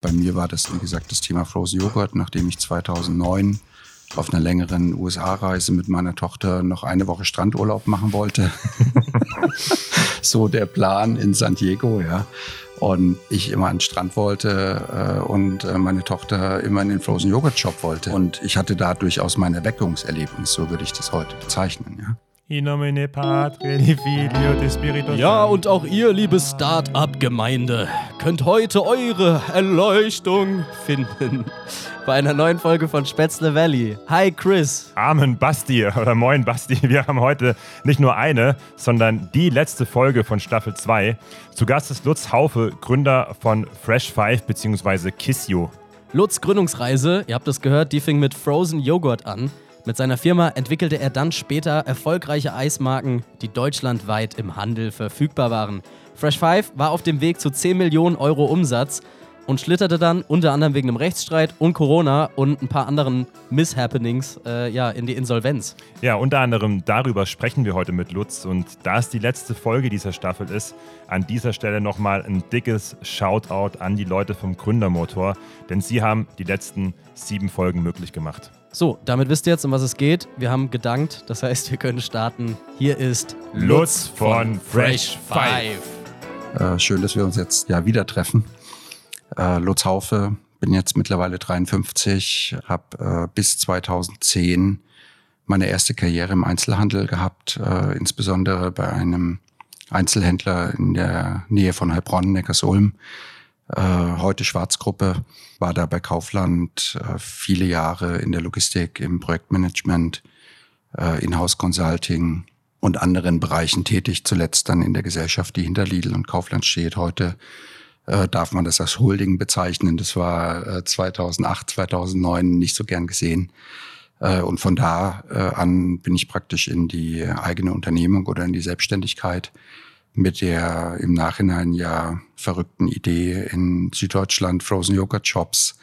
Bei mir war das, wie gesagt, das Thema Frozen Joghurt, nachdem ich 2009 auf einer längeren USA-Reise mit meiner Tochter noch eine Woche Strandurlaub machen wollte. so der Plan in San Diego, ja. Und ich immer an den Strand wollte äh, und äh, meine Tochter immer in den Frozen Joghurt Shop wollte. Und ich hatte da durchaus mein Erweckungserlebnis, so würde ich das heute bezeichnen, ja. In nomine Patri, Filio, di Spiritus Ja, und auch ihr, liebe Start-up-Gemeinde, könnt heute eure Erleuchtung finden bei einer neuen Folge von Spätzle Valley. Hi Chris. Amen Basti oder moin Basti. Wir haben heute nicht nur eine, sondern die letzte Folge von Staffel 2. Zu Gast ist Lutz Haufe, Gründer von Fresh Five bzw. Kiss You. Lutz Gründungsreise, ihr habt es gehört, die fing mit Frozen Joghurt an. Mit seiner Firma entwickelte er dann später erfolgreiche Eismarken, die deutschlandweit im Handel verfügbar waren. Fresh Five war auf dem Weg zu 10 Millionen Euro Umsatz und schlitterte dann unter anderem wegen einem Rechtsstreit und Corona und ein paar anderen Misshappenings äh, ja, in die Insolvenz. Ja, unter anderem darüber sprechen wir heute mit Lutz und da es die letzte Folge dieser Staffel ist, an dieser Stelle nochmal ein dickes Shoutout an die Leute vom Gründermotor, denn sie haben die letzten sieben Folgen möglich gemacht. So, damit wisst ihr jetzt, um was es geht. Wir haben gedankt, das heißt, wir können starten. Hier ist Lutz von Fresh Five. Äh, schön, dass wir uns jetzt ja wieder treffen. Äh, Lutz Haufe, bin jetzt mittlerweile 53, habe äh, bis 2010 meine erste Karriere im Einzelhandel gehabt, äh, insbesondere bei einem Einzelhändler in der Nähe von Heilbronn, Neckarsulm. Äh, heute Schwarzgruppe, war da bei Kaufland äh, viele Jahre in der Logistik, im Projektmanagement, äh, Inhouse Consulting und anderen Bereichen tätig, zuletzt dann in der Gesellschaft, die hinter Lidl und Kaufland steht. Heute äh, darf man das als Holding bezeichnen. Das war äh, 2008, 2009 nicht so gern gesehen. Äh, und von da äh, an bin ich praktisch in die eigene Unternehmung oder in die Selbstständigkeit mit der im Nachhinein ja verrückten Idee in Süddeutschland Frozen Yogurt Shops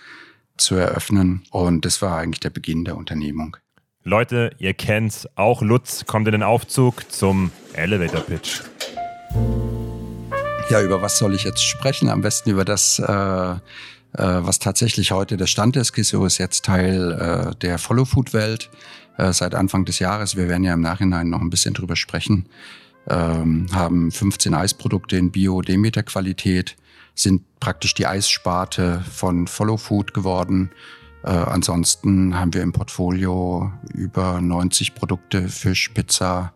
zu eröffnen. Und das war eigentlich der Beginn der Unternehmung. Leute, ihr kennt's, auch Lutz kommt in den Aufzug zum Elevator Pitch. Ja, über was soll ich jetzt sprechen? Am besten über das, äh, äh, was tatsächlich heute der Stand ist. Kiso ist jetzt Teil äh, der Follow-Food-Welt äh, seit Anfang des Jahres. Wir werden ja im Nachhinein noch ein bisschen drüber sprechen. Ähm, haben 15 Eisprodukte in Bio-Demeter-Qualität, sind praktisch die Eissparte von Follow-Food geworden. Äh, ansonsten haben wir im Portfolio über 90 Produkte, Fisch, Pizza,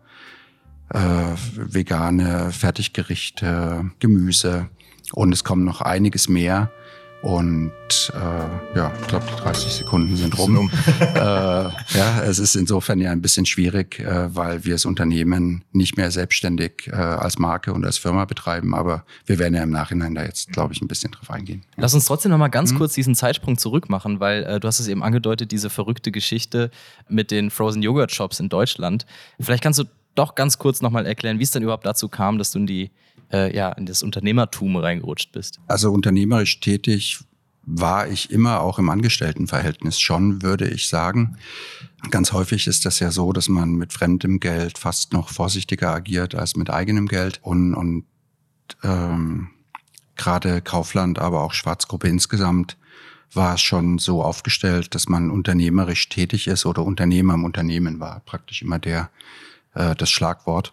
äh, vegane Fertiggerichte, Gemüse und es kommen noch einiges mehr. Und äh, ja, ich glaube, 30 Sekunden sind rum. äh, ja, es ist insofern ja ein bisschen schwierig, äh, weil wir das Unternehmen nicht mehr selbstständig äh, als Marke und als Firma betreiben. Aber wir werden ja im Nachhinein da jetzt, glaube ich, ein bisschen drauf eingehen. Lass uns trotzdem noch mal ganz mhm. kurz diesen Zeitsprung zurück machen, weil äh, du hast es eben angedeutet, diese verrückte Geschichte mit den Frozen Yogurt Shops in Deutschland. Vielleicht kannst du doch ganz kurz noch mal erklären, wie es denn überhaupt dazu kam, dass du in die äh, ja, in das Unternehmertum reingerutscht bist? Also unternehmerisch tätig war ich immer auch im Angestelltenverhältnis schon, würde ich sagen. Ganz häufig ist das ja so, dass man mit fremdem Geld fast noch vorsichtiger agiert als mit eigenem Geld. Und, und ähm, gerade Kaufland, aber auch Schwarzgruppe insgesamt war es schon so aufgestellt, dass man unternehmerisch tätig ist oder Unternehmer im Unternehmen war. Praktisch immer der äh, das Schlagwort.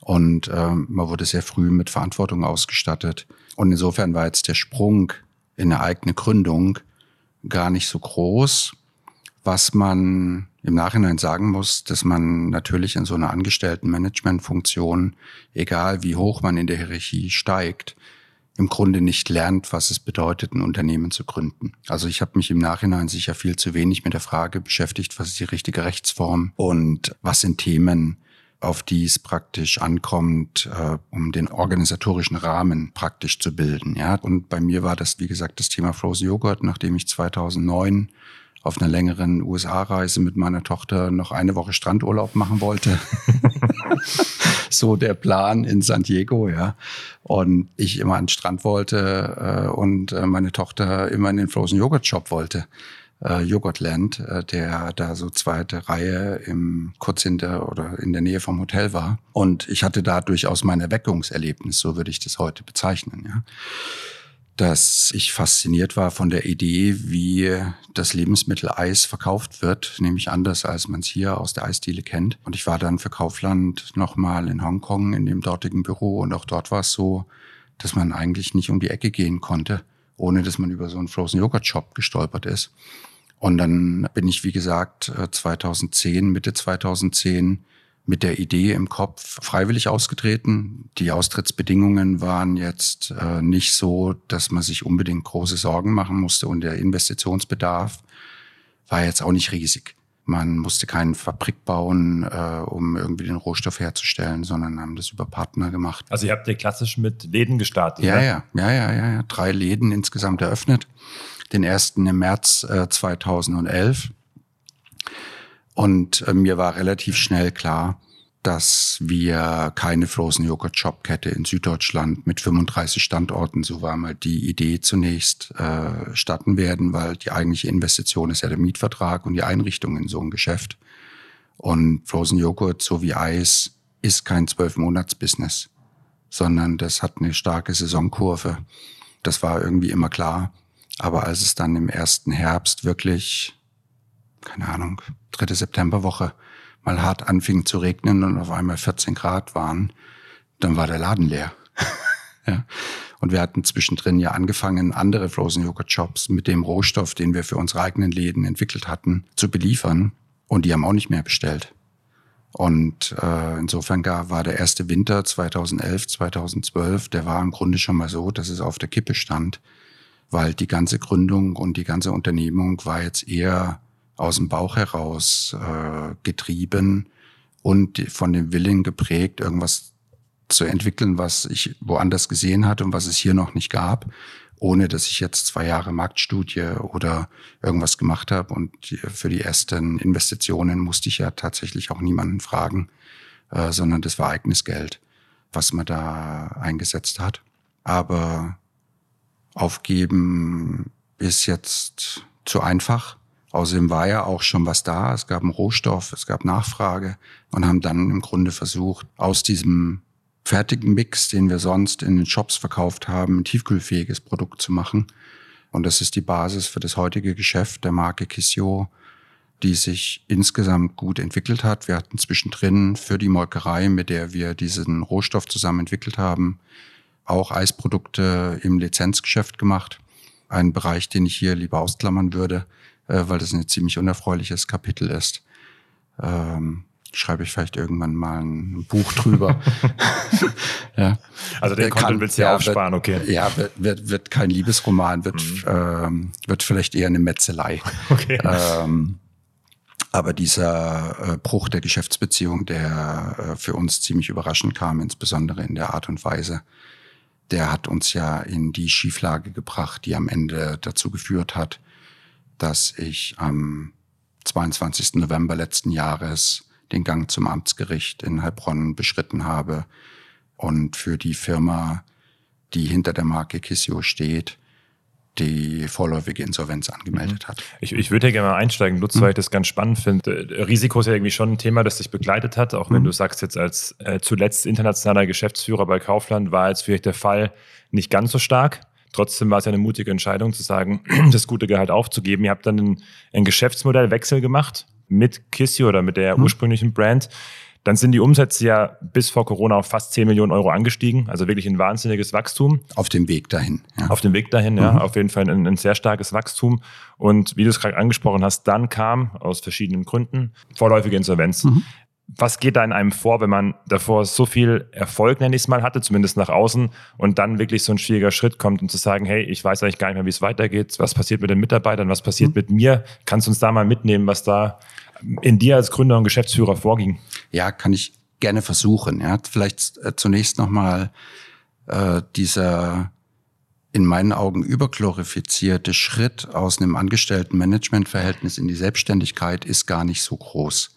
Und ähm, man wurde sehr früh mit Verantwortung ausgestattet. Und insofern war jetzt der Sprung in eine eigene Gründung gar nicht so groß. Was man im Nachhinein sagen muss, dass man natürlich in so einer Angestellten-Management-Funktion, egal wie hoch man in der Hierarchie steigt, im Grunde nicht lernt, was es bedeutet, ein Unternehmen zu gründen. Also ich habe mich im Nachhinein sicher viel zu wenig mit der Frage beschäftigt, was ist die richtige Rechtsform und was sind Themen, auf die es praktisch ankommt, äh, um den organisatorischen Rahmen praktisch zu bilden. Ja, und bei mir war das, wie gesagt, das Thema Frozen Joghurt, nachdem ich 2009 auf einer längeren USA-Reise mit meiner Tochter noch eine Woche Strandurlaub machen wollte. so der Plan in San Diego, ja. Und ich immer an den Strand wollte äh, und äh, meine Tochter immer in den Frozen Joghurt Shop wollte äh, Joghurtland, äh, der da so zweite Reihe im kurz hinter oder in der Nähe vom Hotel war. Und ich hatte da durchaus mein Erweckungserlebnis, so würde ich das heute bezeichnen. Ja. dass ich fasziniert war von der Idee, wie das Lebensmittel Eis verkauft wird, nämlich anders, als man es hier aus der Eisdiele kennt. Und ich war dann für Kaufland nochmal in Hongkong in dem dortigen Büro und auch dort war es so, dass man eigentlich nicht um die Ecke gehen konnte, ohne dass man über so einen Frozen Yogurt Shop gestolpert ist. Und dann bin ich, wie gesagt, 2010, Mitte 2010 mit der Idee im Kopf freiwillig ausgetreten. Die Austrittsbedingungen waren jetzt äh, nicht so, dass man sich unbedingt große Sorgen machen musste und der Investitionsbedarf war jetzt auch nicht riesig. Man musste keine Fabrik bauen, äh, um irgendwie den Rohstoff herzustellen, sondern haben das über Partner gemacht. Also ihr habt ja klassisch mit Läden gestartet. Ja, ja, ja, ja, ja, ja. Drei Läden insgesamt eröffnet. Den ersten im März äh, 2011 und äh, mir war relativ schnell klar, dass wir keine Frozen Joghurt Shop Kette in Süddeutschland mit 35 Standorten, so war mal die Idee zunächst, äh, starten werden, weil die eigentliche Investition ist ja der Mietvertrag und die Einrichtung in so ein Geschäft. Und Frozen Joghurt, so wie Eis, ist kein Zwölf-Monats-Business, sondern das hat eine starke Saisonkurve. Das war irgendwie immer klar. Aber als es dann im ersten Herbst wirklich keine Ahnung, dritte Septemberwoche mal hart anfing zu regnen und auf einmal 14 Grad waren, dann war der Laden leer. ja. Und wir hatten zwischendrin ja angefangen, andere Frozen Yogurt Shops mit dem Rohstoff, den wir für unsere eigenen Läden entwickelt hatten, zu beliefern. Und die haben auch nicht mehr bestellt. Und äh, insofern gar war der erste Winter 2011, 2012, der war im Grunde schon mal so, dass es auf der Kippe stand, weil die ganze Gründung und die ganze Unternehmung war jetzt eher aus dem Bauch heraus äh, getrieben und von dem Willen geprägt, irgendwas zu entwickeln, was ich woanders gesehen hatte und was es hier noch nicht gab, ohne dass ich jetzt zwei Jahre Marktstudie oder irgendwas gemacht habe. Und für die ersten Investitionen musste ich ja tatsächlich auch niemanden fragen, äh, sondern das war eigenes Geld, was man da eingesetzt hat. Aber aufgeben ist jetzt zu einfach. Außerdem war ja auch schon was da. Es gab einen Rohstoff, es gab Nachfrage und haben dann im Grunde versucht, aus diesem fertigen Mix, den wir sonst in den Shops verkauft haben, ein tiefkühlfähiges Produkt zu machen. Und das ist die Basis für das heutige Geschäft der Marke Kissio, die sich insgesamt gut entwickelt hat. Wir hatten zwischendrin für die Molkerei, mit der wir diesen Rohstoff zusammen entwickelt haben, auch Eisprodukte im Lizenzgeschäft gemacht. Ein Bereich, den ich hier lieber ausklammern würde äh, weil das ein ziemlich unerfreuliches Kapitel ist. Ähm, schreibe ich vielleicht irgendwann mal ein Buch drüber. ja. Also den Content willst du ja aufsparen, okay. Ja, wird, wird, wird kein Liebesroman, wird, mhm. ähm, wird vielleicht eher eine Metzelei. Okay. Ähm, aber dieser äh, Bruch der Geschäftsbeziehung, der äh, für uns ziemlich überraschend kam, insbesondere in der Art und Weise, der hat uns ja in die Schieflage gebracht, die am Ende dazu geführt hat, dass ich am 22. November letzten Jahres den Gang zum Amtsgericht in Heilbronn beschritten habe und für die Firma, die hinter der Marke Kissio steht, die vorläufige Insolvenz angemeldet mhm. hat. Ich, ich würde ja gerne mal einsteigen, Lutz, mhm. weil ich das ganz spannend finde. Risiko ist ja irgendwie schon ein Thema, das dich begleitet hat, auch wenn mhm. du sagst, jetzt als äh, zuletzt internationaler Geschäftsführer bei Kaufland war jetzt vielleicht der Fall nicht ganz so stark. Trotzdem war es ja eine mutige Entscheidung zu sagen, das gute Gehalt aufzugeben. Ihr habt dann einen, einen Geschäftsmodellwechsel gemacht mit Kissy oder mit der mhm. ursprünglichen Brand. Dann sind die Umsätze ja bis vor Corona auf fast 10 Millionen Euro angestiegen. Also wirklich ein wahnsinniges Wachstum. Auf dem Weg dahin. Ja. Auf dem Weg dahin, ja. Mhm. Auf jeden Fall ein, ein, sehr starkes Wachstum. Und wie du es gerade angesprochen hast, dann kam aus verschiedenen Gründen vorläufige Insolvenz. Mhm was geht da in einem vor, wenn man davor so viel Erfolg, nenne ich es mal, hatte, zumindest nach außen, und dann wirklich so ein schwieriger Schritt kommt, um zu sagen, hey, ich weiß eigentlich gar nicht mehr, wie es weitergeht, was passiert mit den Mitarbeitern, was passiert mhm. mit mir? Kannst du uns da mal mitnehmen, was da in dir als Gründer und Geschäftsführer vorging? Ja, kann ich gerne versuchen. Ja, vielleicht äh, zunächst nochmal äh, dieser in meinen Augen überglorifizierte Schritt aus einem Angestellten-Management-Verhältnis in die Selbstständigkeit ist gar nicht so groß.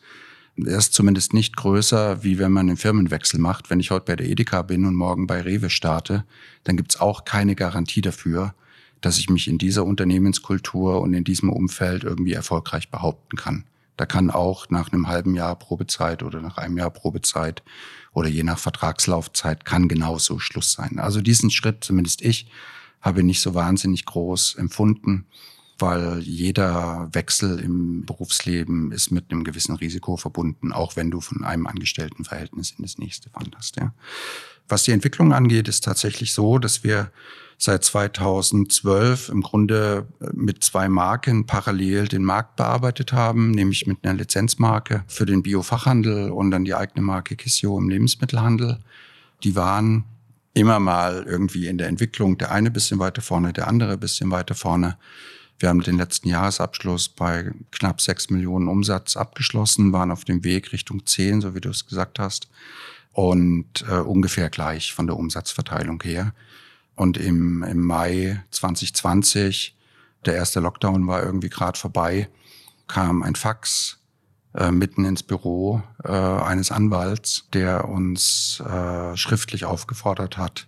Er ist zumindest nicht größer, wie wenn man einen Firmenwechsel macht. Wenn ich heute bei der Edeka bin und morgen bei Rewe starte, dann gibt's auch keine Garantie dafür, dass ich mich in dieser Unternehmenskultur und in diesem Umfeld irgendwie erfolgreich behaupten kann. Da kann auch nach einem halben Jahr Probezeit oder nach einem Jahr Probezeit oder je nach Vertragslaufzeit kann genauso Schluss sein. Also diesen Schritt, zumindest ich, habe ich nicht so wahnsinnig groß empfunden, weil jeder Wechsel im Berufsleben ist mit einem gewissen Risiko verbunden, auch wenn du von einem Angestelltenverhältnis in das nächste wanderst. Ja. Was die Entwicklung angeht, ist tatsächlich so, dass wir seit 2012 im Grunde äh, mit zwei Marken parallel den Markt bearbeitet haben, nämlich mit einer Lizenzmarke für den Biofachhandel und dann die eigene Marke Kissio im Lebensmittelhandel. Die waren immer mal irgendwie in der Entwicklung, der eine bisschen weiter vorne, der andere bisschen weiter vorne. Wir haben den letzten Jahresabschluss bei knapp sechs Millionen Umsatz abgeschlossen, waren auf dem Weg Richtung zehn, so wie du es gesagt hast, und äh, ungefähr gleich von der Umsatzverteilung her. Und im, im Mai 2020, der erste Lockdown war irgendwie gerade vorbei, kam ein Fax äh, mitten ins Büro äh, eines Anwalts, der uns äh, schriftlich aufgefordert hat,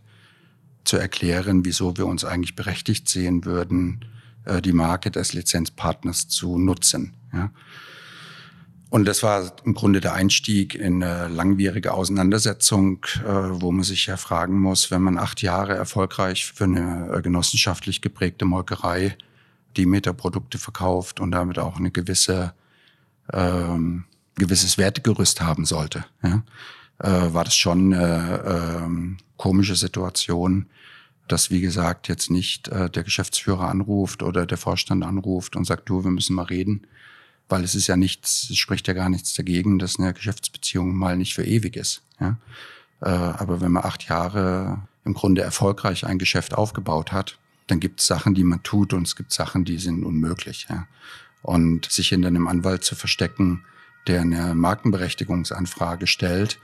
zu erklären, wieso wir uns eigentlich berechtigt sehen würden, äh, die Marke des Lizenzpartners zu nutzen. Ja. Und das war im Grunde der Einstieg in eine langwierige Auseinandersetzung, äh, wo man sich ja fragen muss, wenn man acht Jahre erfolgreich für eine äh, genossenschaftlich geprägte Molkerei die Meterprodukte verkauft und damit auch eine gewisse ähm, gewisses Wertegerüst haben sollte, ja, äh, war das schon eine ähm, komische Situation, dass wie gesagt jetzt nicht äh, der Geschäftsführer anruft oder der Vorstand anruft und sagt, du, wir müssen mal reden weil es ist ja nichts, es spricht ja gar nichts dagegen, dass eine Geschäftsbeziehung mal nicht für ewig ist. Ja? Äh, aber wenn man acht Jahre im Grunde erfolgreich ein Geschäft aufgebaut hat, dann gibt es Sachen, die man tut und es gibt Sachen, die sind unmöglich. Ja? Und sich hinter einem Anwalt zu verstecken, der eine Markenberechtigungsanfrage stellt,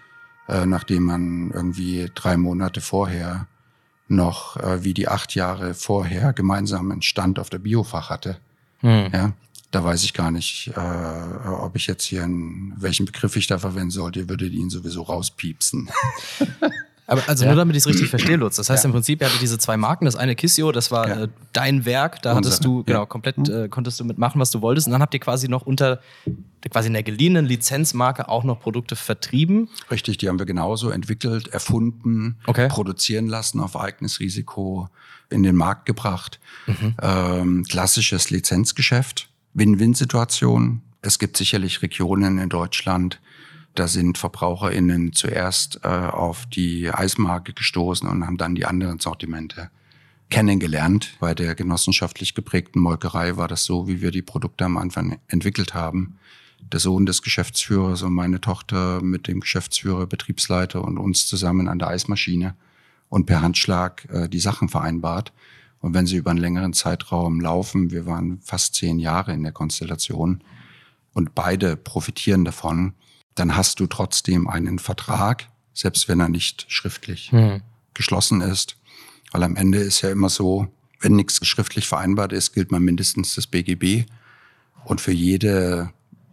äh, nachdem man irgendwie drei Monate vorher noch äh, wie die acht Jahre vorher gemeinsam einen Stand auf der Biofach hatte. Hm. Ja, da weiß ich gar nicht, äh, ob ich jetzt hier einen, welchen Begriff ich da verwenden sollte. Ihr würdet ihn sowieso rauspiepsen. Aber also ja. nur damit ich es richtig verstehe, Lutz. Das heißt ja. im Prinzip, ihr hattet diese zwei Marken. Das eine Kissio, das war ja. äh, dein Werk. Da Unsere. hattest du, genau, komplett hm. äh, konntest du mitmachen, was du wolltest. Und dann habt ihr quasi noch unter quasi in der geliehenen Lizenzmarke auch noch Produkte vertrieben. Richtig, die haben wir genauso entwickelt, erfunden, okay. produzieren lassen auf eigenes Risiko, in den Markt gebracht. Mhm. Ähm, klassisches Lizenzgeschäft. Win-Win-Situation. Es gibt sicherlich Regionen in Deutschland, da sind VerbraucherInnen zuerst äh, auf die Eismarke gestoßen und haben dann die anderen Sortimente kennengelernt. Bei der genossenschaftlich geprägten Molkerei war das so, wie wir die Produkte am Anfang entwickelt haben. Der Sohn des Geschäftsführers und meine Tochter mit dem Geschäftsführer, Betriebsleiter und uns zusammen an der Eismaschine und per Handschlag äh, die Sachen vereinbart. Und wenn sie über einen längeren Zeitraum laufen, wir waren fast zehn Jahre in der Konstellation und beide profitieren davon, dann hast du trotzdem einen Vertrag, selbst wenn er nicht schriftlich mhm. geschlossen ist. Weil am Ende ist ja immer so, wenn nichts schriftlich vereinbart ist, gilt man mindestens das BGB. Und für jede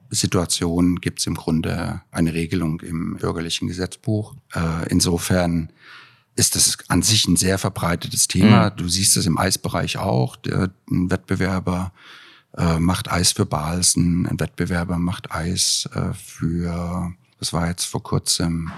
Situation gibt es im Grunde eine Regelung im bürgerlichen Gesetzbuch. Äh, insofern ist das an sich ein sehr verbreitetes Thema. Mhm. Du siehst es im Eisbereich auch. Der, ein Wettbewerber äh, macht Eis für Balsen, ein Wettbewerber macht Eis äh, für, das war jetzt vor kurzem,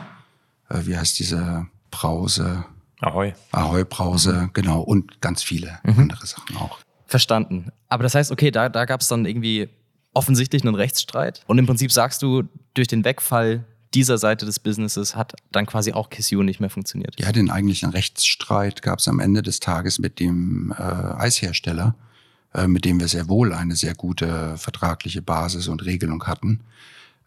äh, wie heißt diese Brause? Ahoi. Ahoi-Brause, mhm. genau. Und ganz viele mhm. andere Sachen auch. Verstanden. Aber das heißt, okay, da, da gab es dann irgendwie offensichtlich einen Rechtsstreit. Und im Prinzip sagst du, durch den Wegfall dieser Seite des Businesses hat dann quasi auch Kissio nicht mehr funktioniert. Ja, den eigentlichen Rechtsstreit gab es am Ende des Tages mit dem äh, Eishersteller, äh, mit dem wir sehr wohl eine sehr gute vertragliche Basis und Regelung hatten.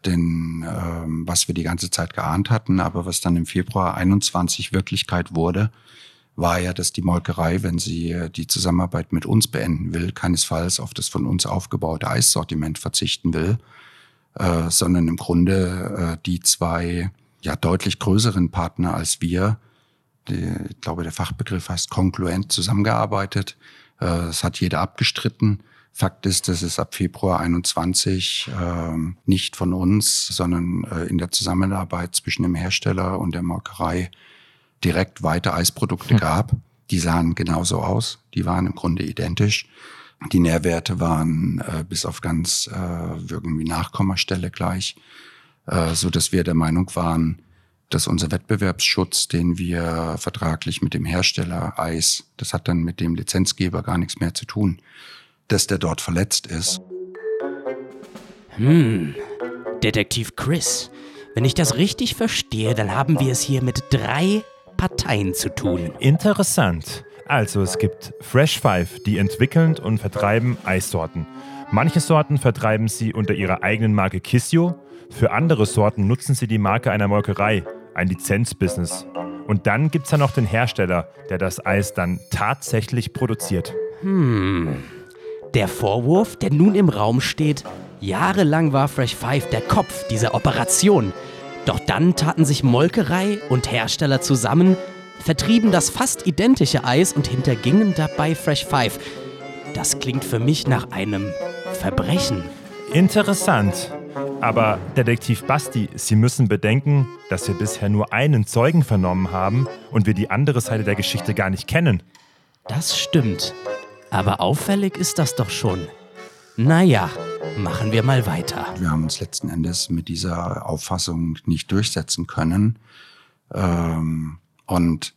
Denn ähm, was wir die ganze Zeit geahnt hatten, aber was dann im Februar 21 Wirklichkeit wurde, war ja, dass die Molkerei, wenn sie äh, die Zusammenarbeit mit uns beenden will, keinesfalls auf das von uns aufgebaute Eissortiment verzichten will, äh, sondern im Grunde äh, die zwei ja deutlich größeren Partner als wir, die, ich glaube, der Fachbegriff heißt kongruent zusammengearbeitet. Äh, das hat jeder abgestritten. Fakt ist, dass es ab Februar 21 äh, nicht von uns, sondern äh, in der Zusammenarbeit zwischen dem Hersteller und der Molkerei direkt weiter Eisprodukte hm. gab. Die sahen genauso aus. Die waren im Grunde identisch. Die Nährwerte waren äh, bis auf ganz äh, irgendwie Nachkommastelle gleich, äh, so dass wir der Meinung waren, dass unser Wettbewerbsschutz, den wir vertraglich mit dem Hersteller Eis, das hat dann mit dem Lizenzgeber gar nichts mehr zu tun, dass der dort verletzt ist. Hm, Detektiv Chris, wenn ich das richtig verstehe, dann haben wir es hier mit drei Parteien zu tun. Interessant. Also es gibt Fresh Five, die entwickeln und vertreiben Eissorten. Manche Sorten vertreiben sie unter ihrer eigenen Marke Kissio. Für andere Sorten nutzen sie die Marke einer Molkerei, ein Lizenzbusiness. Und dann gibt es ja noch den Hersteller, der das Eis dann tatsächlich produziert. Hm. Der Vorwurf, der nun im Raum steht, jahrelang war Fresh Five der Kopf dieser Operation. Doch dann taten sich Molkerei und Hersteller zusammen, vertrieben das fast identische Eis und hintergingen dabei Fresh Five. Das klingt für mich nach einem Verbrechen. Interessant. Aber Detektiv Basti, Sie müssen bedenken, dass wir bisher nur einen Zeugen vernommen haben und wir die andere Seite der Geschichte gar nicht kennen. Das stimmt. Aber auffällig ist das doch schon. Naja, machen wir mal weiter. Wir haben uns letzten Endes mit dieser Auffassung nicht durchsetzen können. Ähm, und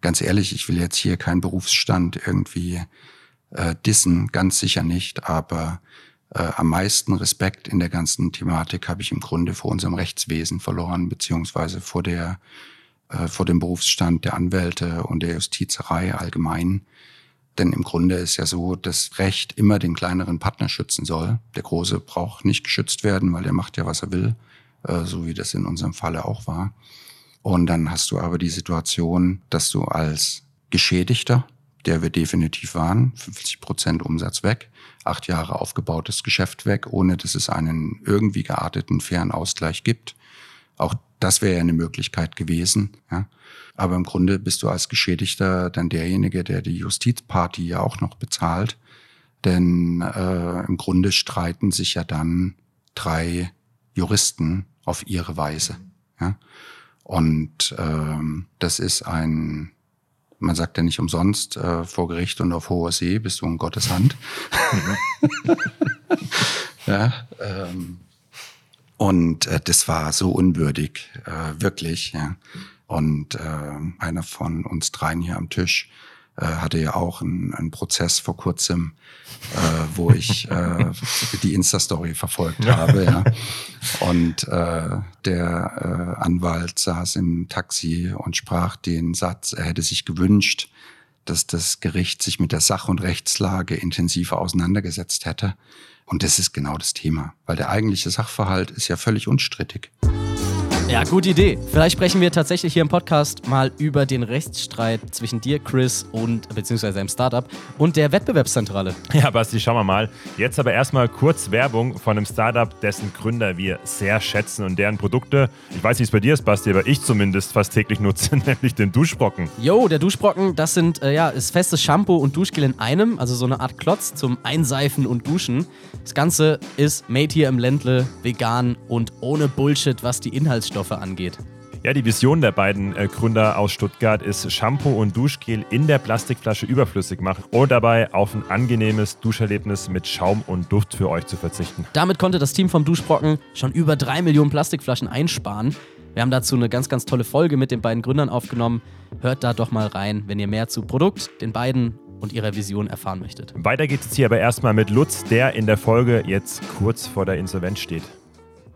ganz ehrlich, ich will jetzt hier keinen Berufsstand irgendwie äh, dissen, ganz sicher nicht, aber äh, am meisten Respekt in der ganzen Thematik habe ich im Grunde vor unserem Rechtswesen verloren, beziehungsweise vor der äh, vor dem Berufsstand der Anwälte und der Justizerei allgemein. Denn im Grunde ist ja so, dass Recht immer den kleineren Partner schützen soll. Der Große braucht nicht geschützt werden, weil er macht ja, was er will, äh, so wie das in unserem Falle auch war. Und dann hast du aber die Situation, dass du als Geschädigter, der wir definitiv waren, 50 Prozent Umsatz weg, acht Jahre aufgebautes Geschäft weg, ohne dass es einen irgendwie gearteten, fairen Ausgleich gibt. Auch das wäre ja eine Möglichkeit gewesen. Ja. Aber im Grunde bist du als Geschädigter dann derjenige, der die Justizparty ja auch noch bezahlt. Denn äh, im Grunde streiten sich ja dann drei Juristen auf ihre Weise. Ja. Und ähm, das ist ein man sagt ja nicht umsonst, äh, vor Gericht und auf hoher See bist du in Gottes Hand. ja, ähm, und äh, das war so unwürdig, äh, wirklich. Ja. Und äh, einer von uns dreien hier am Tisch hatte ja auch einen, einen Prozess vor kurzem, äh, wo ich äh, die Insta-Story verfolgt habe. Ja. Und äh, der äh, Anwalt saß im Taxi und sprach den Satz, er hätte sich gewünscht, dass das Gericht sich mit der Sach- und Rechtslage intensiver auseinandergesetzt hätte. Und das ist genau das Thema, weil der eigentliche Sachverhalt ist ja völlig unstrittig. Ja, gute Idee. Vielleicht sprechen wir tatsächlich hier im Podcast mal über den Rechtsstreit zwischen dir, Chris, und beziehungsweise deinem Startup und der Wettbewerbszentrale. Ja, Basti, schauen wir mal. Jetzt aber erstmal kurz Werbung von einem Startup, dessen Gründer wir sehr schätzen und deren Produkte, ich weiß nicht, wie es bei dir ist, Basti, aber ich zumindest fast täglich nutze, nämlich den Duschbrocken. Jo, der Duschbrocken, das sind, äh, ja, ist festes Shampoo und Duschgel in einem, also so eine Art Klotz zum Einseifen und Duschen. Das Ganze ist made hier im Ländle, vegan und ohne Bullshit, was die Inhaltsstoffe Inhaltsstoffe angeht. Ja, die Vision der beiden äh, Gründer aus Stuttgart ist, Shampoo und Duschgel in der Plastikflasche überflüssig machen und dabei auf ein angenehmes Duscherlebnis mit Schaum und Duft für euch zu verzichten. Damit konnte das Team vom Duschbrocken schon über drei Millionen Plastikflaschen einsparen. Wir haben dazu eine ganz, ganz tolle Folge mit den beiden Gründern aufgenommen. Hört da doch mal rein, wenn ihr mehr zu Produkt, den beiden und ihrer Vision erfahren möchtet. Weiter geht es hier aber erstmal mit Lutz, der in der Folge jetzt kurz vor der Insolvenz steht.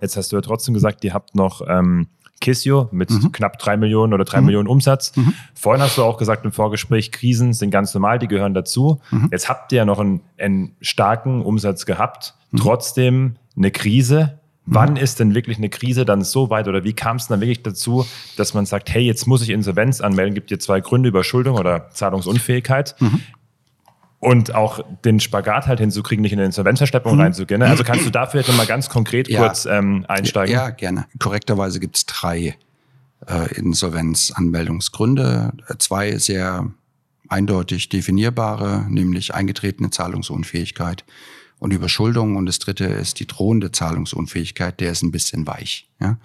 Jetzt hast du ja trotzdem gesagt, ihr habt noch ähm, Kissio mit mhm. knapp drei Millionen oder drei mhm. Millionen Umsatz. Mhm. Vorhin hast du auch gesagt im Vorgespräch, Krisen sind ganz normal, die gehören dazu. Mhm. Jetzt habt ihr ja noch einen, einen starken Umsatz gehabt, mhm. trotzdem eine Krise. Mhm. Wann ist denn wirklich eine Krise dann so weit oder wie kam es dann wirklich dazu, dass man sagt, hey, jetzt muss ich Insolvenz anmelden, gibt dir zwei Gründe, Überschuldung oder Zahlungsunfähigkeit und auch den Spagat halt hinzukriegen, nicht in eine Insolvenzverschleppung mhm. reinzugehen. Ne? Also kannst du dafür jetzt mal ganz konkret ja. kurz ähm, einsteigen? Ja, gerne. Korrekterweise gibt es drei äh, Insolvenzanmeldungsgründe. Zwei sehr eindeutig definierbare, nämlich eingetretene Zahlungsunfähigkeit und Überschuldung. Und das dritte ist die drohende Zahlungsunfähigkeit, der ist ein bisschen weich. Ja?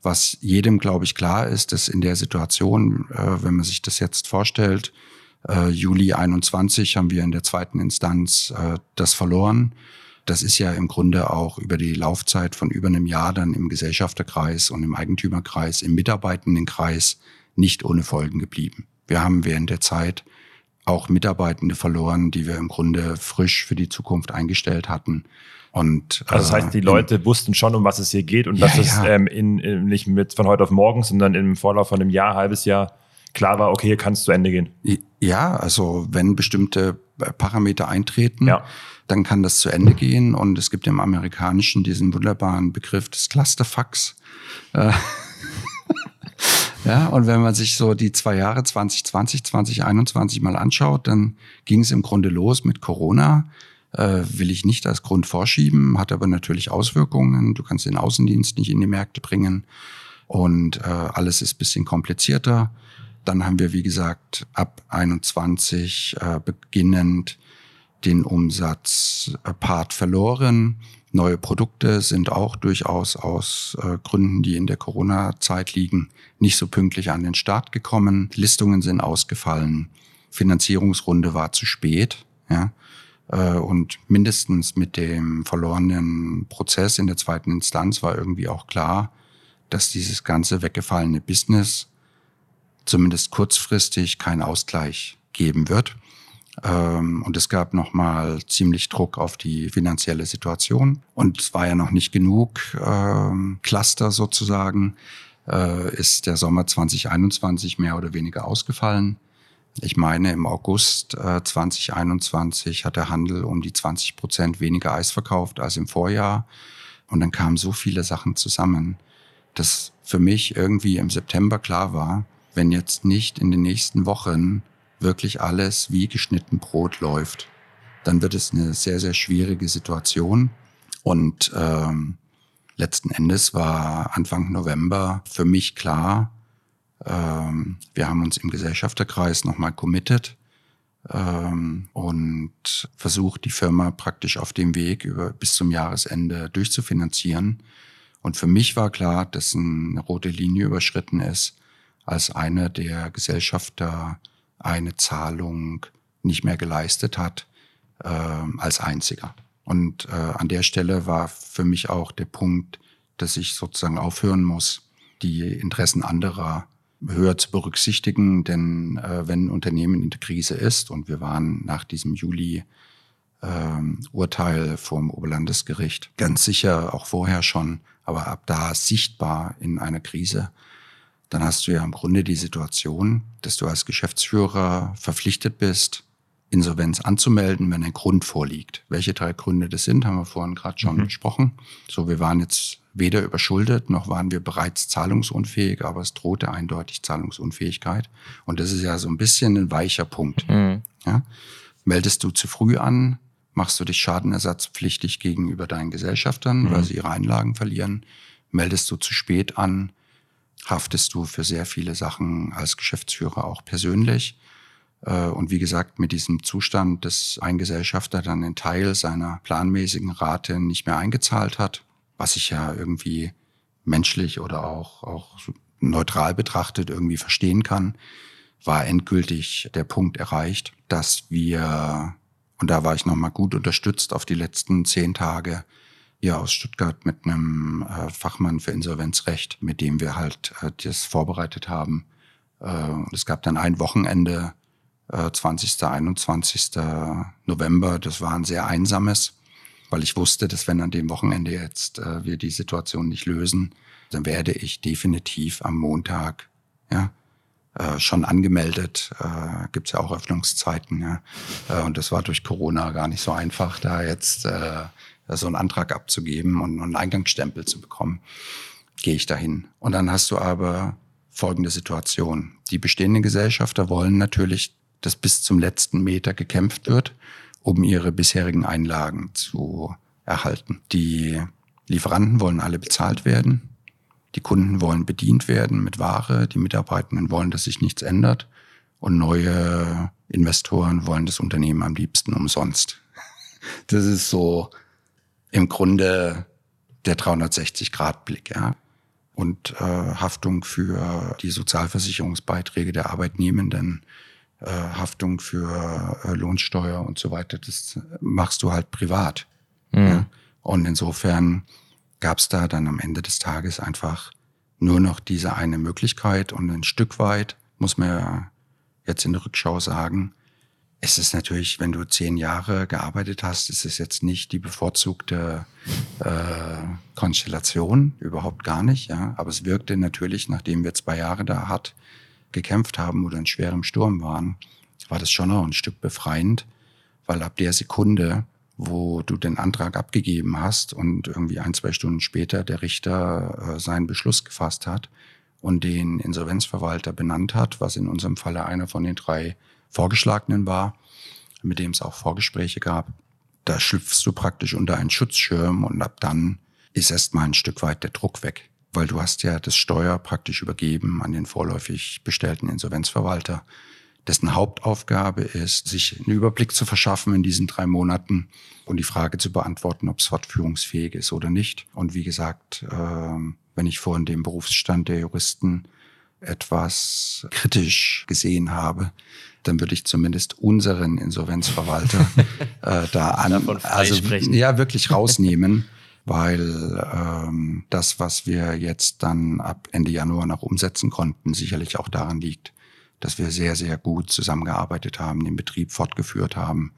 Was jedem, glaube ich, klar ist, dass in der Situation, äh, wenn man sich das jetzt vorstellt, äh, Juli 21 haben wir in der zweiten Instanz äh, das verloren. Das ist ja im Grunde auch über die Laufzeit von über einem Jahr dann im Gesellschafterkreis und im Eigentümerkreis, im Mitarbeitendenkreis nicht ohne Folgen geblieben. Wir haben während der Zeit auch Mitarbeitende verloren, die wir im Grunde frisch für die Zukunft eingestellt hatten. Und, also das heißt, die äh, Leute in, wussten schon, um was es hier geht und ja, dass es ja. ähm, in, in, nicht mit von heute auf morgen, sondern im Vorlauf von einem Jahr, halbes Jahr klar war, okay, hier kann es zu Ende gehen. Ja, also wenn bestimmte Parameter eintreten, ja. dann kann das zu Ende gehen. Und es gibt im Amerikanischen diesen wunderbaren Begriff des Clusterfucks. Äh, ja, und wenn man sich so die zwei Jahre 2020, 2021 mal anschaut, dann ging es im Grunde los mit Corona. Äh, will ich nicht als Grund vorschieben, hat aber natürlich Auswirkungen. Du kannst den Außendienst nicht in die Märkte bringen und äh, alles ist bisschen komplizierter. Dann haben wir, wie gesagt, ab 21 äh, beginnend den Umsatzpart verloren. Neue Produkte sind auch durchaus aus äh, Gründen, die in der Corona-Zeit liegen, nicht so pünktlich an den Start gekommen. Listungen sind ausgefallen. Finanzierungsrunde war zu spät. Ja. Äh, und mindestens mit dem verlorenen Prozess in der zweiten Instanz war irgendwie auch klar, dass dieses ganze weggefallene Business zumindest kurzfristig keinen Ausgleich geben wird. Ähm, und es gab nochmal ziemlich Druck auf die finanzielle Situation. Und es war ja noch nicht genug ähm, Cluster sozusagen, äh, ist der Sommer 2021 mehr oder weniger ausgefallen. Ich meine, im August äh, 2021 hat der Handel um die 20 Prozent weniger Eis verkauft als im Vorjahr. Und dann kamen so viele Sachen zusammen, dass für mich irgendwie im September klar war, wenn jetzt nicht in den nächsten Wochen wirklich alles wie geschnitten Brot läuft, dann wird es eine sehr, sehr schwierige Situation. Und ähm, letzten Endes war Anfang November für mich klar, ähm, wir haben uns im Gesellschafterkreis nochmal committed ähm, und versucht, die Firma praktisch auf dem Weg über, bis zum Jahresende durchzufinanzieren. Und für mich war klar, dass eine rote Linie überschritten ist, als einer der Gesellschafter eine Zahlung nicht mehr geleistet hat, äh, als einziger. Und äh, an der Stelle war für mich auch der Punkt, dass ich sozusagen aufhören muss, die Interessen anderer höher zu berücksichtigen. Denn äh, wenn ein Unternehmen in der Krise ist, und wir waren nach diesem Juli ähm, Urteil vom Oberlandesgericht ganz sicher auch vorher schon, aber ab da sichtbar in einer Krise, dann hast du ja im Grunde die Situation, dass du als Geschäftsführer verpflichtet bist, Insolvenz anzumelden, wenn ein Grund vorliegt. Welche drei Gründe das sind, haben wir vorhin gerade schon mhm. besprochen. So, wir waren jetzt weder überschuldet, noch waren wir bereits zahlungsunfähig, aber es drohte eindeutig Zahlungsunfähigkeit. Und das ist ja so ein bisschen ein weicher Punkt. Mhm. Ja? Meldest du zu früh an, machst du dich schadenersatzpflichtig gegenüber deinen Gesellschaftern, mhm. weil sie ihre Einlagen verlieren. Meldest du zu spät an, haftest du für sehr viele Sachen als Geschäftsführer auch persönlich. Äh, und wie gesagt, mit diesem Zustand, dass ein Gesellschafter dann einen Teil seiner planmäßigen Rate nicht mehr eingezahlt hat, was ich ja irgendwie menschlich oder auch, auch neutral betrachtet irgendwie verstehen kann, war endgültig der Punkt erreicht, dass wir, und da war ich nochmal gut unterstützt auf die letzten zehn Tage, hier aus Stuttgart mit einem äh, Fachmann für Insolvenzrecht, mit dem wir halt äh, das vorbereitet haben. Äh, es gab dann ein Wochenende, äh, 20. 21. November, das war ein sehr einsames, weil ich wusste, dass wenn an dem Wochenende jetzt äh, wir die Situation nicht lösen, dann werde ich definitiv am Montag, ja, äh, schon angemeldet, äh, gibt ja auch Öffnungszeiten, ja. Äh, und das war durch Corona gar nicht so einfach, da jetzt äh, so einen Antrag abzugeben und einen Eingangsstempel zu bekommen, gehe ich dahin. Und dann hast du aber folgende Situation. Die bestehenden Gesellschafter wollen natürlich, dass bis zum letzten Meter gekämpft wird, um ihre bisherigen Einlagen zu erhalten. Die Lieferanten wollen alle bezahlt werden. Die Kunden wollen bedient werden mit Ware. Die Mitarbeitenden wollen, dass sich nichts ändert. Und neue Investoren wollen das Unternehmen am liebsten umsonst. Das ist so im Grunde der 360-Grad-Blick. Ja. Und äh, Haftung für die Sozialversicherungsbeiträge der Arbeitnehmenden, äh, Haftung für äh, Lohnsteuer und so weiter, das machst du halt privat. Mhm. Ja. Und insofern gab es da dann am Ende des Tages einfach nur noch diese eine Möglichkeit und ein Stück weit muss man ja jetzt in der Rückschau sagen, es ist natürlich, wenn du zehn Jahre gearbeitet hast, ist es jetzt nicht die bevorzugte äh, Konstellation, überhaupt gar nicht. Ja. Aber es wirkte natürlich, nachdem wir zwei Jahre da hart gekämpft haben oder in schwerem Sturm waren, war das schon noch ein Stück befreiend, weil ab der Sekunde, wo du den Antrag abgegeben hast und irgendwie ein, zwei Stunden später der Richter äh, seinen Beschluss gefasst hat und den Insolvenzverwalter benannt hat, was in unserem Falle einer von den drei Vorgeschlagenen war, mit dem es auch Vorgespräche gab. Da schlüpfst du praktisch unter einen Schutzschirm und ab dann ist erstmal ein Stück weit der Druck weg, weil du hast ja das Steuer praktisch übergeben an den vorläufig bestellten Insolvenzverwalter, dessen Hauptaufgabe ist, sich einen Überblick zu verschaffen in diesen drei Monaten und die Frage zu beantworten, ob es fortführungsfähig ist oder nicht. Und wie gesagt, ähm, wenn ich vorhin den Berufsstand der Juristen etwas kritisch gesehen habe, dann würde ich zumindest unseren Insolvenzverwalter äh, da an, also ja wirklich rausnehmen, weil ähm, das, was wir jetzt dann ab Ende Januar noch umsetzen konnten, sicherlich auch daran liegt, dass wir sehr sehr gut zusammengearbeitet haben, den Betrieb fortgeführt haben.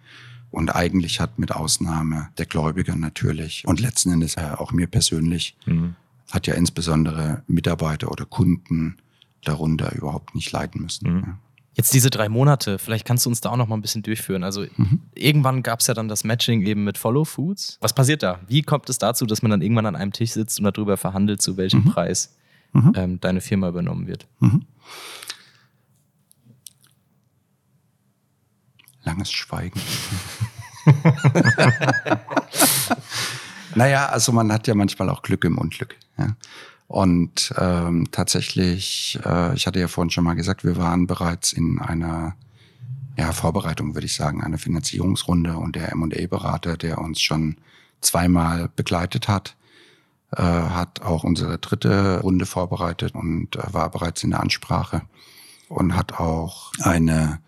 Und eigentlich hat mit Ausnahme der Gläubiger natürlich und letzten Endes äh, auch mir persönlich, mhm. hat ja insbesondere Mitarbeiter oder Kunden darunter überhaupt nicht leiden müssen. Mhm. Ja. Jetzt diese drei Monate, vielleicht kannst du uns da auch noch mal ein bisschen durchführen. Also mhm. irgendwann gab es ja dann das Matching eben mit Follow Foods. Was passiert da? Wie kommt es dazu, dass man dann irgendwann an einem Tisch sitzt und darüber verhandelt, zu welchem mhm. Preis mhm. Ähm, deine Firma übernommen wird? Langes Schweigen. naja, also man hat ja manchmal auch Glück im Unglück. Ja. Und ähm, tatsächlich, äh, ich hatte ja vorhin schon mal gesagt, wir waren bereits in einer ja, Vorbereitung, würde ich sagen, einer Finanzierungsrunde und der M&A-Berater, der uns schon zweimal begleitet hat, äh, hat auch unsere dritte Runde vorbereitet und äh, war bereits in der Ansprache und hat auch eine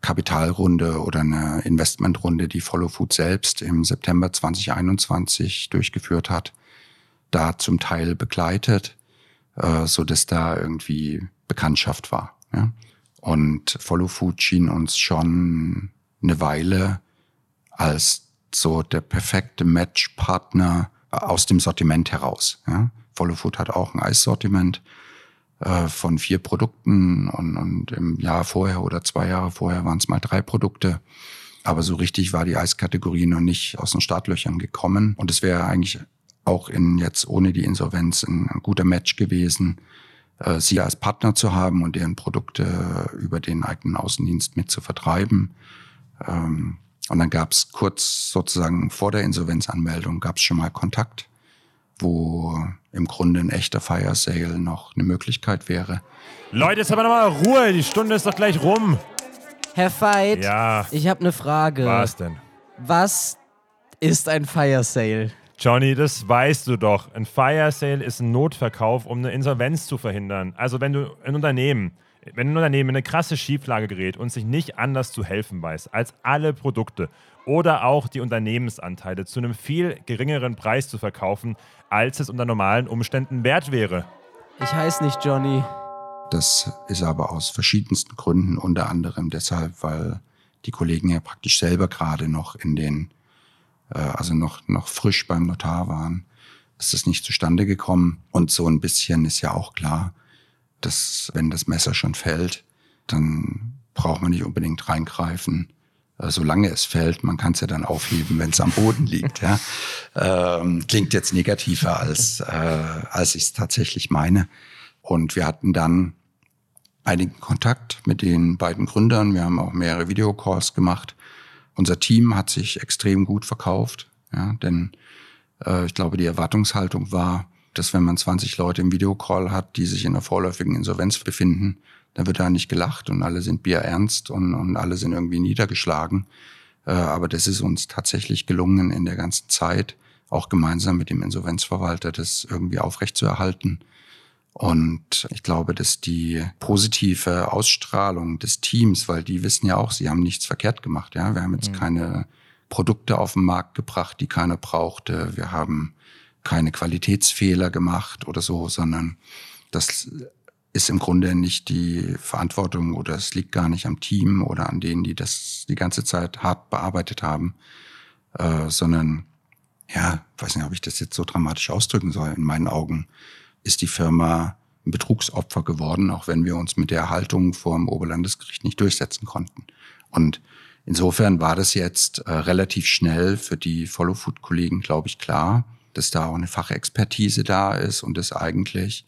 Kapitalrunde oder eine Investmentrunde, die Follow Food selbst im September 2021 durchgeführt hat, da zum Teil begleitet, äh, so dass da irgendwie Bekanntschaft war. Und Follow Food schien uns schon eine Weile als so der perfekte Matchpartner aus dem Sortiment heraus. Follow Food hat auch ein Eissortiment äh, von vier Produkten und, und im Jahr vorher oder zwei Jahre vorher waren es mal drei Produkte. Aber so richtig war die Eiskategorie noch nicht aus den Startlöchern gekommen. Und es wäre eigentlich auch in jetzt ohne die Insolvenz ein, ein guter Match gewesen, äh, sie als Partner zu haben und deren Produkte über den eigenen Außendienst mit zu vertreiben. Ähm, und dann gab es kurz sozusagen vor der Insolvenzanmeldung gab es schon mal Kontakt, wo im Grunde ein echter Fire Sale noch eine Möglichkeit wäre. Leute, jetzt haben wir nochmal Ruhe, die Stunde ist doch gleich rum. Herr Veit, ja. ich habe eine Frage. Was denn? Was ist ein Fire Sale? Johnny, das weißt du doch. Ein Fire Sale ist ein Notverkauf, um eine Insolvenz zu verhindern. Also wenn du ein Unternehmen, wenn ein Unternehmen in eine krasse Schieflage gerät und sich nicht anders zu helfen weiß als alle Produkte oder auch die Unternehmensanteile zu einem viel geringeren Preis zu verkaufen, als es unter normalen Umständen wert wäre. Ich heiße nicht Johnny. Das ist aber aus verschiedensten Gründen, unter anderem deshalb, weil die Kollegen ja praktisch selber gerade noch in den äh, also noch, noch frisch beim Notar waren, ist das nicht zustande gekommen. Und so ein bisschen ist ja auch klar, dass wenn das Messer schon fällt, dann braucht man nicht unbedingt reingreifen, solange es fällt. Man kann es ja dann aufheben, wenn es am Boden liegt. Ja. Ähm, klingt jetzt negativer, als, äh, als ich es tatsächlich meine. Und wir hatten dann einigen Kontakt mit den beiden Gründern. Wir haben auch mehrere Videocalls gemacht unser Team hat sich extrem gut verkauft, ja, denn äh, ich glaube, die Erwartungshaltung war, dass wenn man 20 Leute im Videocall hat, die sich in einer vorläufigen Insolvenz befinden, dann wird da nicht gelacht und alle sind bierernst und, und alle sind irgendwie niedergeschlagen. Äh, aber das ist uns tatsächlich gelungen in der ganzen Zeit, auch gemeinsam mit dem Insolvenzverwalter, das irgendwie aufrechtzuerhalten. Und ich glaube, dass die positive Ausstrahlung des Teams, weil die wissen ja auch, sie haben nichts verkehrt gemacht. Ja, wir haben jetzt mhm. keine Produkte auf den Markt gebracht, die keiner brauchte. Wir haben keine Qualitätsfehler gemacht oder so, sondern das ist im Grunde nicht die Verantwortung oder es liegt gar nicht am Team oder an denen, die das die ganze Zeit hart bearbeitet haben, äh, sondern ja, weiß nicht, ob ich das jetzt so dramatisch ausdrücken soll. In meinen Augen ist die Firma ein Betrugsopfer geworden, auch wenn wir uns mit der Haltung vor dem Oberlandesgericht nicht durchsetzen konnten. Und insofern war das jetzt äh, relativ schnell für die Follow-Food-Kollegen, glaube ich, klar, dass da auch eine Fachexpertise da ist und dass eigentlich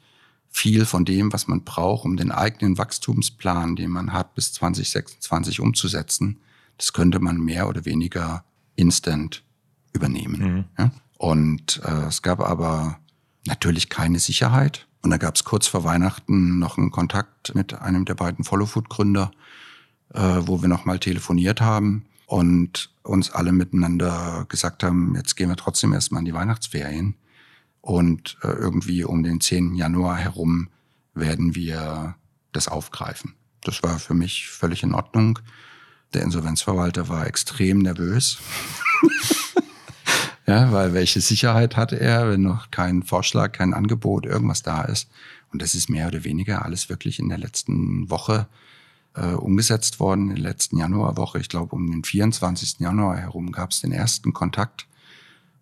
viel von dem, was man braucht, um den eigenen Wachstumsplan, den man hat, bis 2026 umzusetzen, das könnte man mehr oder weniger instant übernehmen. Mhm. Ja? Und äh, es gab aber natürlich keine Sicherheit. Und da gab es kurz vor Weihnachten noch einen Kontakt mit einem der beiden Followfood-Gründer, äh, wo wir nochmal telefoniert haben und uns alle miteinander gesagt haben, jetzt gehen wir trotzdem erstmal in die Weihnachtsferien. Und äh, irgendwie um den 10. Januar herum werden wir das aufgreifen. Das war für mich völlig in Ordnung. Der Insolvenzverwalter war extrem nervös. ja, weil welche Sicherheit hatte er, wenn noch kein Vorschlag, kein Angebot, irgendwas da ist. Und das ist mehr oder weniger alles wirklich in der letzten Woche äh, umgesetzt worden, in der letzten Januarwoche. Ich glaube, um den 24. Januar herum gab es den ersten Kontakt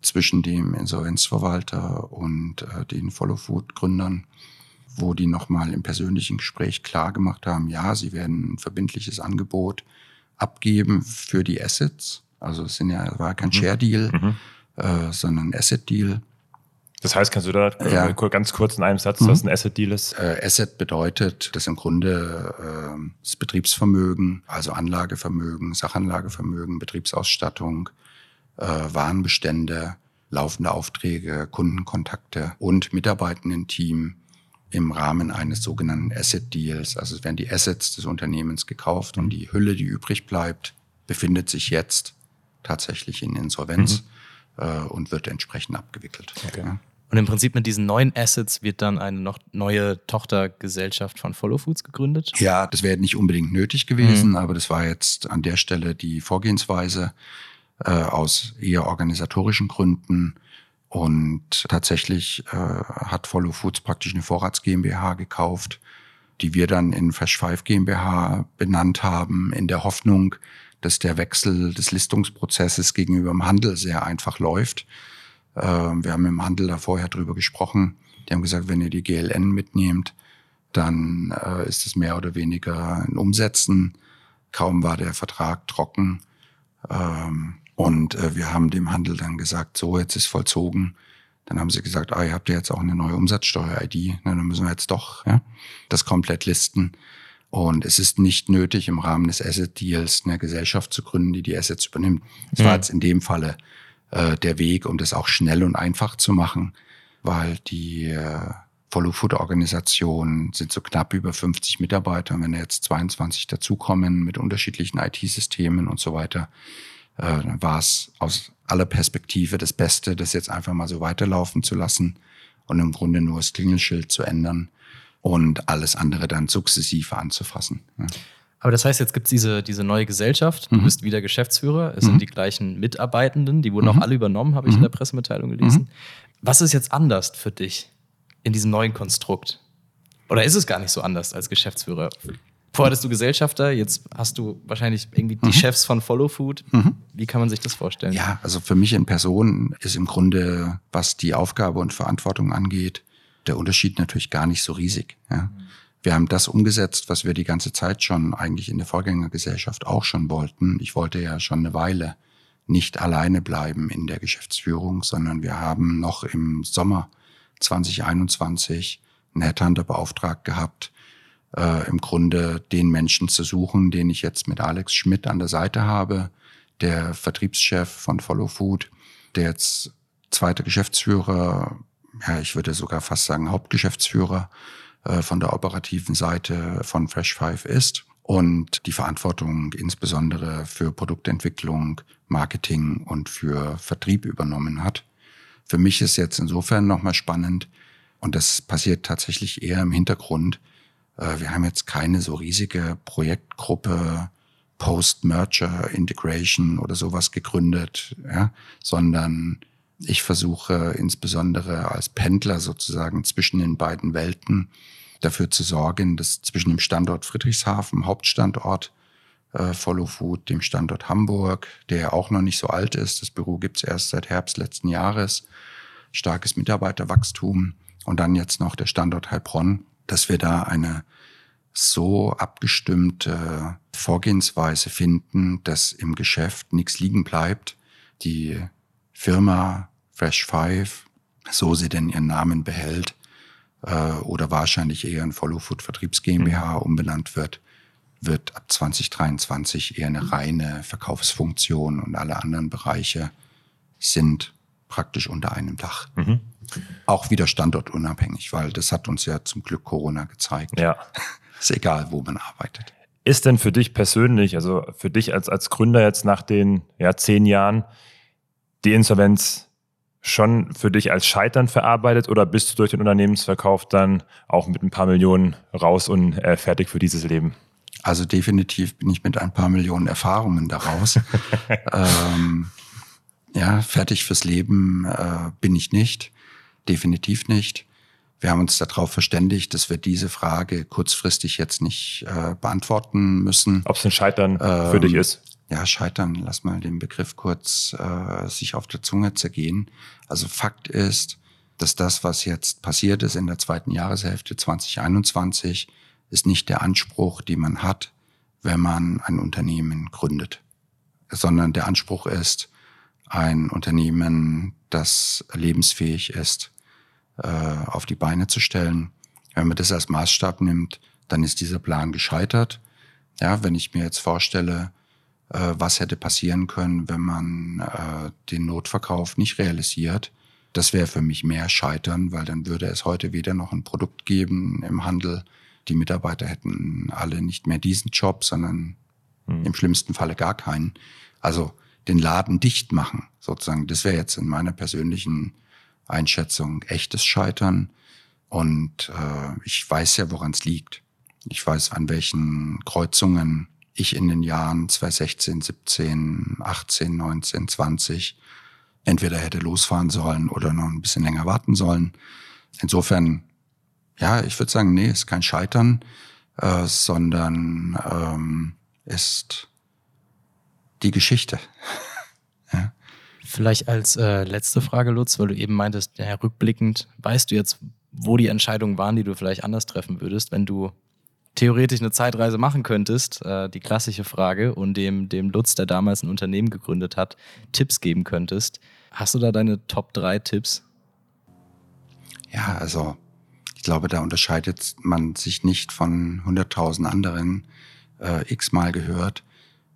zwischen dem Insolvenzverwalter und äh, den Follow Food Gründern, wo die nochmal im persönlichen Gespräch klar gemacht haben, ja, sie werden ein verbindliches Angebot abgeben für die Assets. Also es sind ja, war kein mhm. Share Deal, mhm. äh, sondern Asset Deal. Das heißt, kannst du da ja. ganz kurz in einem Satz, mhm. was ein Asset Deal ist? Äh, Asset bedeutet, dass im Grunde äh, das Betriebsvermögen, also Anlagevermögen, Sachanlagevermögen, Betriebsausstattung, äh, Warenbestände, laufende Aufträge, Kundenkontakte und Mitarbeitenden-Team im Rahmen eines sogenannten Asset Deals. Also es werden die Assets des Unternehmens gekauft und die Hülle, die übrig bleibt, befindet sich jetzt tatsächlich in Insolvenz mhm. äh, und wird entsprechend abgewickelt. Okay. Ja. Und im Prinzip mit diesen neuen Assets wird dann eine noch neue Tochtergesellschaft von Follow Foods gegründet? Ja, das wäre nicht unbedingt nötig gewesen, mhm. aber das war jetzt an der Stelle die Vorgehensweise äh, aus eher organisatorischen Gründen. Und tatsächlich äh, hat Follow Foods praktisch eine Vorrats GmbH gekauft, die wir dann in Fresh Five GmbH benannt haben, in der Hoffnung, dass der Wechsel des Listungsprozesses gegenüber dem Handel sehr einfach läuft. Äh, wir haben im Handel da vorher drüber gesprochen. Die haben gesagt, wenn ihr die GLN mitnehmt, dann äh, ist es mehr oder weniger ein Umsetzen. Kaum war der Vertrag trocken, ähm, und äh, wir haben dem Handel dann gesagt, so, jetzt ist vollzogen. Dann haben sie gesagt, ah, ihr habt ja jetzt auch eine neue Umsatzsteuer-ID. Na, dann müssen wir jetzt doch ja, das komplett listen. Und es ist nicht nötig, im Rahmen des Asset-Deals eine Gesellschaft zu gründen, die die Assets übernimmt. Es mhm. war jetzt in dem Falle äh, der Weg, um das auch schnell und einfach zu machen, weil die äh, Follow-Food-Organisationen sind so knapp über 50 Mitarbeiter. Und wenn jetzt 22 dazukommen mit unterschiedlichen IT-Systemen und so weiter, äh, war es aus aller Perspektive das Beste, das jetzt einfach mal so weiterlaufen zu lassen und im Grunde nur das Klingelschild zu ändern und alles andere dann sukzessive anzufassen. Ja. Aber das heißt, jetzt gibt es diese, diese neue Gesellschaft, du mhm. bist wieder Geschäftsführer, es mhm. sind die gleichen Mitarbeitenden, die wurden mhm. auch alle übernommen, habe ich in der mhm. Pressemitteilung gelesen. Mhm. Was ist jetzt anders für dich in diesem neuen Konstrukt? Oder ist es gar nicht so anders als Geschäftsführer? Vorher hattest du Gesellschafter, jetzt hast du wahrscheinlich irgendwie die mhm. Chefs von Follow Food. Mhm. Wie kann man sich das vorstellen? Ja, also für mich in Person ist im Grunde, was die Aufgabe und Verantwortung angeht, der Unterschied natürlich gar nicht so riesig. Ja. Wir haben das umgesetzt, was wir die ganze Zeit schon eigentlich in der Vorgängergesellschaft auch schon wollten. Ich wollte ja schon eine Weile nicht alleine bleiben in der Geschäftsführung, sondern wir haben noch im Sommer 2021 einen Headhunter beauftragt gehabt, äh, im Grunde den Menschen zu suchen, den ich jetzt mit Alex Schmidt an der Seite habe, der Vertriebschef von Follow Food, der jetzt zweiter Geschäftsführer, ja, ich würde sogar fast sagen Hauptgeschäftsführer äh, von der operativen Seite von Fresh Five ist und die Verantwortung insbesondere für Produktentwicklung, Marketing und für Vertrieb übernommen hat. Für mich ist jetzt insofern nochmal spannend, und das passiert tatsächlich eher im Hintergrund, wir haben jetzt keine so riesige Projektgruppe, Post-Merger Integration oder sowas gegründet, ja, sondern ich versuche insbesondere als Pendler sozusagen zwischen den beiden Welten dafür zu sorgen, dass zwischen dem Standort Friedrichshafen, Hauptstandort äh, Follow Food, dem Standort Hamburg, der auch noch nicht so alt ist, das Büro gibt's erst seit Herbst letzten Jahres, starkes Mitarbeiterwachstum und dann jetzt noch der Standort Heilbronn, dass wir da eine so abgestimmte Vorgehensweise finden, dass im Geschäft nichts liegen bleibt. Die Firma Fresh Five, so sie denn ihren Namen behält, äh, oder wahrscheinlich eher in Follow Food Vertriebs GmbH mhm. umbenannt wird, wird ab 2023 eher eine reine Verkaufsfunktion und alle anderen Bereiche sind praktisch unter einem Dach. Mhm. Auch wieder standortunabhängig, weil das hat uns ja zum Glück Corona gezeigt. Ja. Ist egal, wo man arbeitet. Ist denn für dich persönlich, also für dich als, als Gründer jetzt nach den ja, zehn Jahren, die Insolvenz schon für dich als Scheitern verarbeitet oder bist du durch den Unternehmensverkauf dann auch mit ein paar Millionen raus und äh, fertig für dieses Leben? Also definitiv bin ich mit ein paar Millionen Erfahrungen daraus. ähm, ja, fertig fürs Leben äh, bin ich nicht. Definitiv nicht. Wir haben uns darauf verständigt, dass wir diese Frage kurzfristig jetzt nicht äh, beantworten müssen. Ob es ein Scheitern ähm, für dich ist? Ja, Scheitern, lass mal den Begriff kurz äh, sich auf der Zunge zergehen. Also Fakt ist, dass das, was jetzt passiert ist in der zweiten Jahreshälfte 2021, ist nicht der Anspruch, den man hat, wenn man ein Unternehmen gründet, sondern der Anspruch ist, ein Unternehmen, das lebensfähig ist, äh, auf die Beine zu stellen. Wenn man das als Maßstab nimmt, dann ist dieser Plan gescheitert. Ja, wenn ich mir jetzt vorstelle, äh, was hätte passieren können, wenn man äh, den Notverkauf nicht realisiert, das wäre für mich mehr Scheitern, weil dann würde es heute weder noch ein Produkt geben im Handel. Die Mitarbeiter hätten alle nicht mehr diesen Job, sondern mhm. im schlimmsten Falle gar keinen. Also den Laden dicht machen, sozusagen. Das wäre jetzt in meiner persönlichen Einschätzung echtes Scheitern. Und äh, ich weiß ja, woran es liegt. Ich weiß, an welchen Kreuzungen ich in den Jahren 2016, 17, 18, 19, 20 entweder hätte losfahren sollen oder noch ein bisschen länger warten sollen. Insofern, ja, ich würde sagen, nee, ist kein Scheitern, äh, sondern ähm, ist die Geschichte. ja. Vielleicht als äh, letzte Frage, Lutz, weil du eben meintest, ja, rückblickend, weißt du jetzt, wo die Entscheidungen waren, die du vielleicht anders treffen würdest, wenn du theoretisch eine Zeitreise machen könntest, äh, die klassische Frage, und dem, dem Lutz, der damals ein Unternehmen gegründet hat, Tipps geben könntest. Hast du da deine Top 3 Tipps? Ja, also ich glaube, da unterscheidet man sich nicht von 100.000 anderen äh, x-mal gehört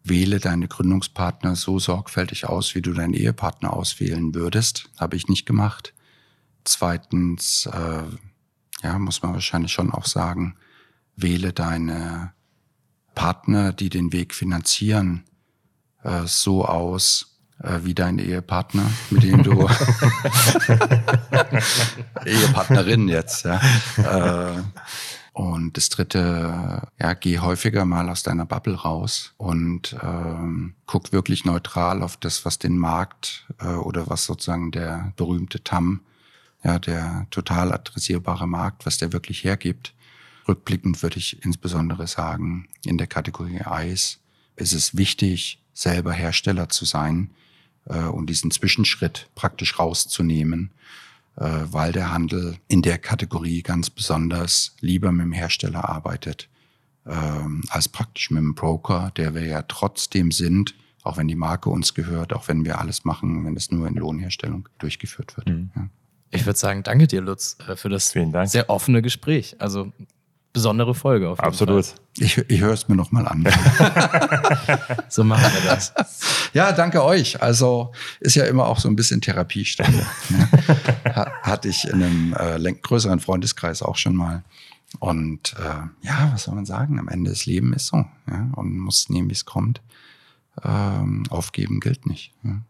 wähle deine Gründungspartner so sorgfältig aus, wie du deinen Ehepartner auswählen würdest. Habe ich nicht gemacht. Zweitens, äh, ja, muss man wahrscheinlich schon auch sagen, wähle deine Partner, die den Weg finanzieren, äh, so aus, äh, wie dein Ehepartner, mit dem du Ehepartnerin jetzt, ja. Äh, und das dritte, ja, geh häufiger mal aus deiner Bubble raus und ähm, guck wirklich neutral auf das, was den Markt äh, oder was sozusagen der berühmte TAM, ja, der total adressierbare Markt, was der wirklich hergibt. Rückblickend würde ich insbesondere sagen, in der Kategorie Eis ist es wichtig, selber Hersteller zu sein äh, und diesen Zwischenschritt praktisch rauszunehmen weil der Handel in der Kategorie ganz besonders lieber mit dem Hersteller arbeitet ähm, als praktisch mit dem Broker, der wir ja trotzdem sind, auch wenn die Marke uns gehört, auch wenn wir alles machen, wenn es nur in Lohnherstellung durchgeführt wird. Mhm. Ja. Ich würde sagen, danke dir, Lutz, äh, für das sehr offene Gespräch. Also besondere Folge auf jeden Absolut. Fall. Ich, ich höre es mir nochmal an. so machen wir das. Ja, danke euch. Also ist ja immer auch so ein bisschen Therapiestunde. ne? Hatte ich in einem äh, größeren Freundeskreis auch schon mal. Und äh, ja, was soll man sagen? Am Ende des Lebens ist so. Ja? Und muss nehmen, wie es kommt. Ähm, aufgeben gilt nicht. Ja?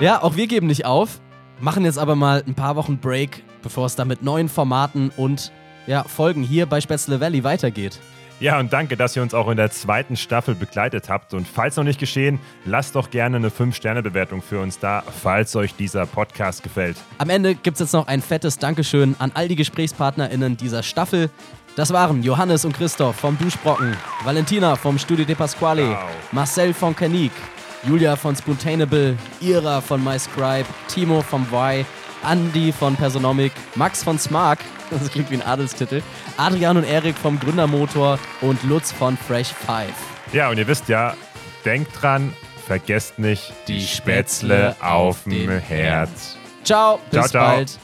ja, auch wir geben nicht auf. Machen jetzt aber mal ein paar Wochen Break, bevor es dann mit neuen Formaten und ja, Folgen hier bei Spätzle Valley weitergeht. Ja, und danke, dass ihr uns auch in der zweiten Staffel begleitet habt. Und falls noch nicht geschehen, lasst doch gerne eine 5-Sterne-Bewertung für uns da, falls euch dieser Podcast gefällt. Am Ende gibt es jetzt noch ein fettes Dankeschön an all die GesprächspartnerInnen dieser Staffel. Das waren Johannes und Christoph vom Duschbrocken, Valentina vom Studio de Pasquale, Wow. Marcel von Canik, Julia von Spoontainable, Ira von MyScribe, Timo vom Y, Andy von Personomic, Max von Smark, das klingt wie ein Adelstitel, Adrian und Erik vom Gründermotor und Lutz von Fresh Five. Ja, und ihr wisst ja, denkt dran, vergesst nicht Die die Spätzle Spätzle auf dem Herd. Ciao, bis Ciao, ciao. bald.